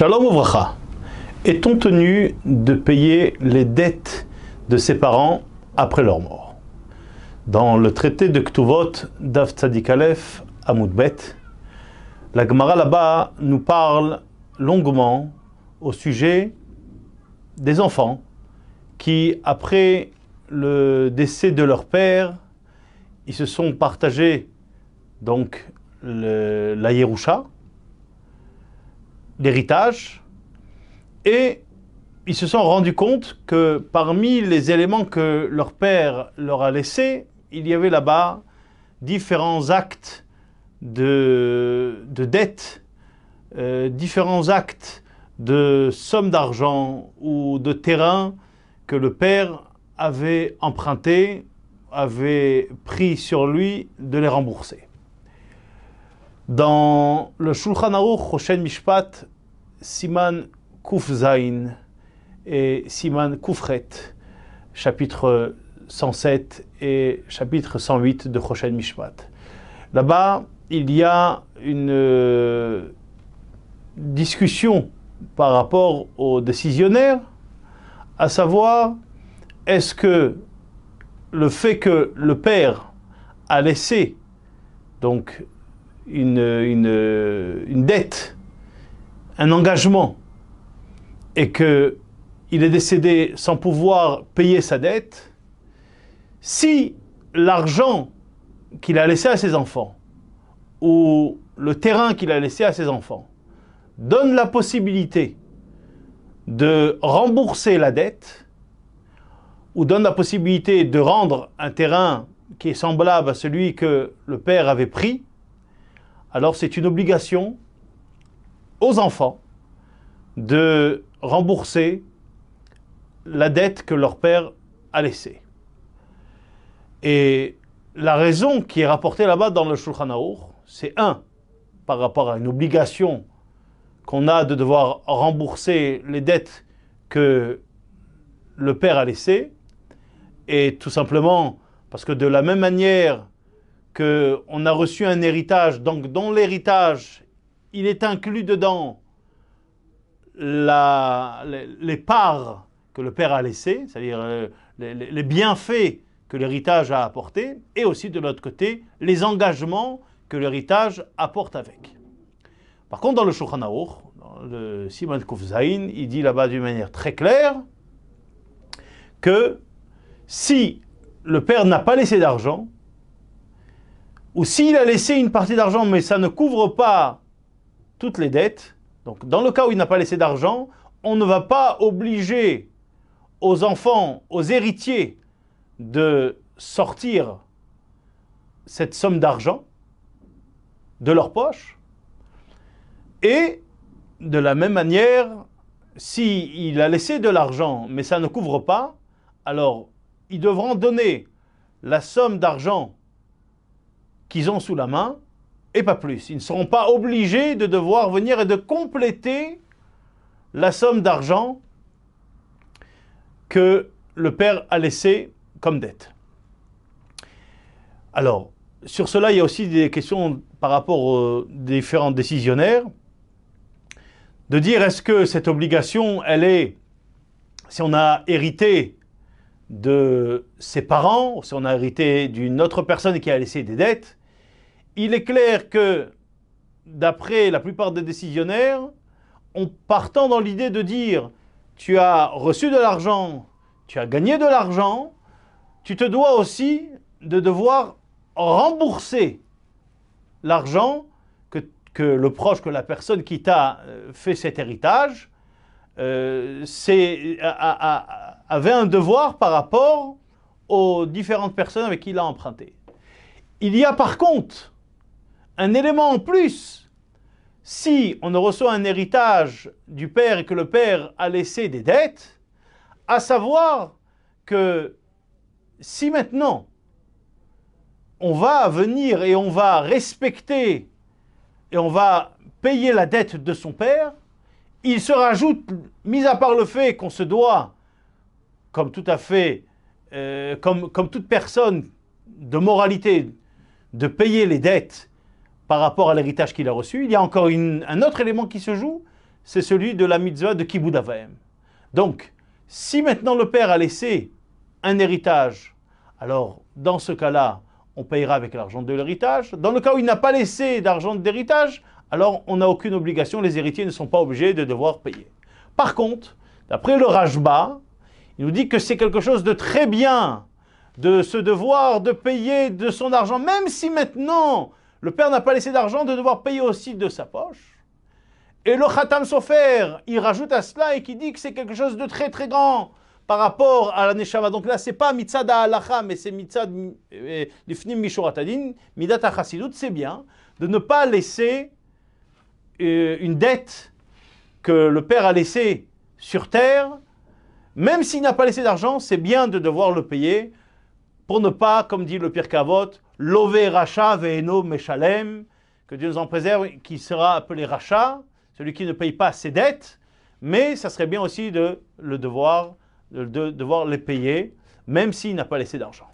Shalom Ouvracha. Est-on tenu de payer les dettes de ses parents après leur mort? Dans le traité de Ktuvot d'Av Tzadik Bet, la Gemara là-bas nous parle longuement au sujet des enfants qui, après le décès de leur père, ils se sont partagés donc la Yerusha, l'héritage, et ils se sont rendus compte que parmi les éléments que leur père leur a laissés, il y avait là-bas différents actes de, de dette, euh, différents actes de sommes d'argent ou de terrain que le père avait emprunté, avait pris sur lui de les rembourser. Dans le Shulchan Aruch, Mishpat, Siman Kuf Zain et Siman Kufret, chapitre 107 et chapitre 108 de Roshen Mishpat. Là-bas, il y a une euh, discussion par rapport aux décisionnaires, à savoir, est-ce que le fait que le père a laissé donc une dette, un engagement, et que il est décédé sans pouvoir payer sa dette, si l'argent qu'il a laissé à ses enfants ou le terrain qu'il a laissé à ses enfants donne la possibilité de rembourser la dette ou donne la possibilité de rendre un terrain qui est semblable à celui que le père avait pris, alors c'est une obligation aux enfants de rembourser la dette que leur père a laissée. Et la raison qui est rapportée là-bas dans le Shulchan Aruch, c'est un, par rapport à une obligation qu'on a de devoir rembourser les dettes que le père a laissées, et tout simplement parce que de la même manière qu'on a reçu un héritage, donc dans l'héritage, il est inclus dedans les, parts que le père a laissées, c'est-à-dire euh, les, bienfaits que l'héritage a apportés, et aussi de l'autre côté, les engagements que l'héritage apporte avec. Par contre, dans le Shulchan dans le Simon Kufzaïn, il dit là-bas d'une manière très claire que si le père n'a pas laissé d'argent, ou s'il a laissé une partie d'argent mais ça ne couvre pas toutes les dettes, donc dans le cas où il n'a pas laissé d'argent, on ne va pas obliger aux enfants, aux héritiers de sortir cette somme d'argent de leur poche. Et de la même manière, s'il a laissé de l'argent mais ça ne couvre pas, alors ils devront donner la somme d'argent qu'ils ont sous la main et pas plus. Ils ne seront pas obligés de devoir venir et de compléter la somme d'argent que le père a laissé comme dette. Alors, sur cela, il y a aussi des questions par rapport aux différents décisionnaires, de dire est-ce que cette obligation, elle est, si on a hérité de ses parents, si on a hérité d'une autre personne qui a laissé des dettes, il est clair que, d'après la plupart des décisionnaires, en partant dans l'idée de dire tu as reçu de l'argent, tu as gagné de l'argent, tu te dois aussi de devoir rembourser l'argent que, le proche, que la personne qui t'a euh, fait cet héritage, euh, avait un devoir par rapport aux différentes personnes avec qui il a emprunté. Il y a par contre un élément en plus. Si on reçoit un héritage du père et que le père a laissé des dettes, à savoir que si maintenant on va venir et on va respecter et on va payer la dette de son père, il se rajoute, mis à part le fait qu'on se doit, comme tout à fait, euh, comme, comme toute personne de moralité, de payer les dettes par rapport à l'héritage qu'il a reçu, il y a encore un autre élément qui se joue, c'est celui de la mitzvah de Kibbud Avaim. Donc, si maintenant le père a laissé un héritage, alors dans ce cas-là, on payera avec l'argent de l'héritage. Dans le cas où il n'a pas laissé d'argent d'héritage, alors on n'a aucune obligation, les héritiers ne sont pas obligés de devoir payer. Par contre, d'après le Rajba, il nous dit que c'est quelque chose de très bien de se devoir de payer de son argent, même si maintenant le père n'a pas laissé d'argent, de devoir payer aussi de sa poche. Et le Khatam Sofer, il rajoute à cela et qui dit que c'est quelque chose de très très grand par rapport à la Neshama. Donc là, c'est pas mitzad halacha, mais c'est mitzad lifnim mishoratadin, midat chasidut, c'est bien de ne pas laisser euh, une dette que le père a laissée sur terre, même s'il n'a pas laissé d'argent, c'est bien de devoir le payer pour ne pas, comme dit le Pire Kavot, lové racha ve'eno meshalem, que Dieu nous en préserve, qui sera appelé racha, celui qui ne paye pas ses dettes, mais ça serait bien aussi de le devoir, de devoir les payer, même s'il n'a pas laissé d'argent.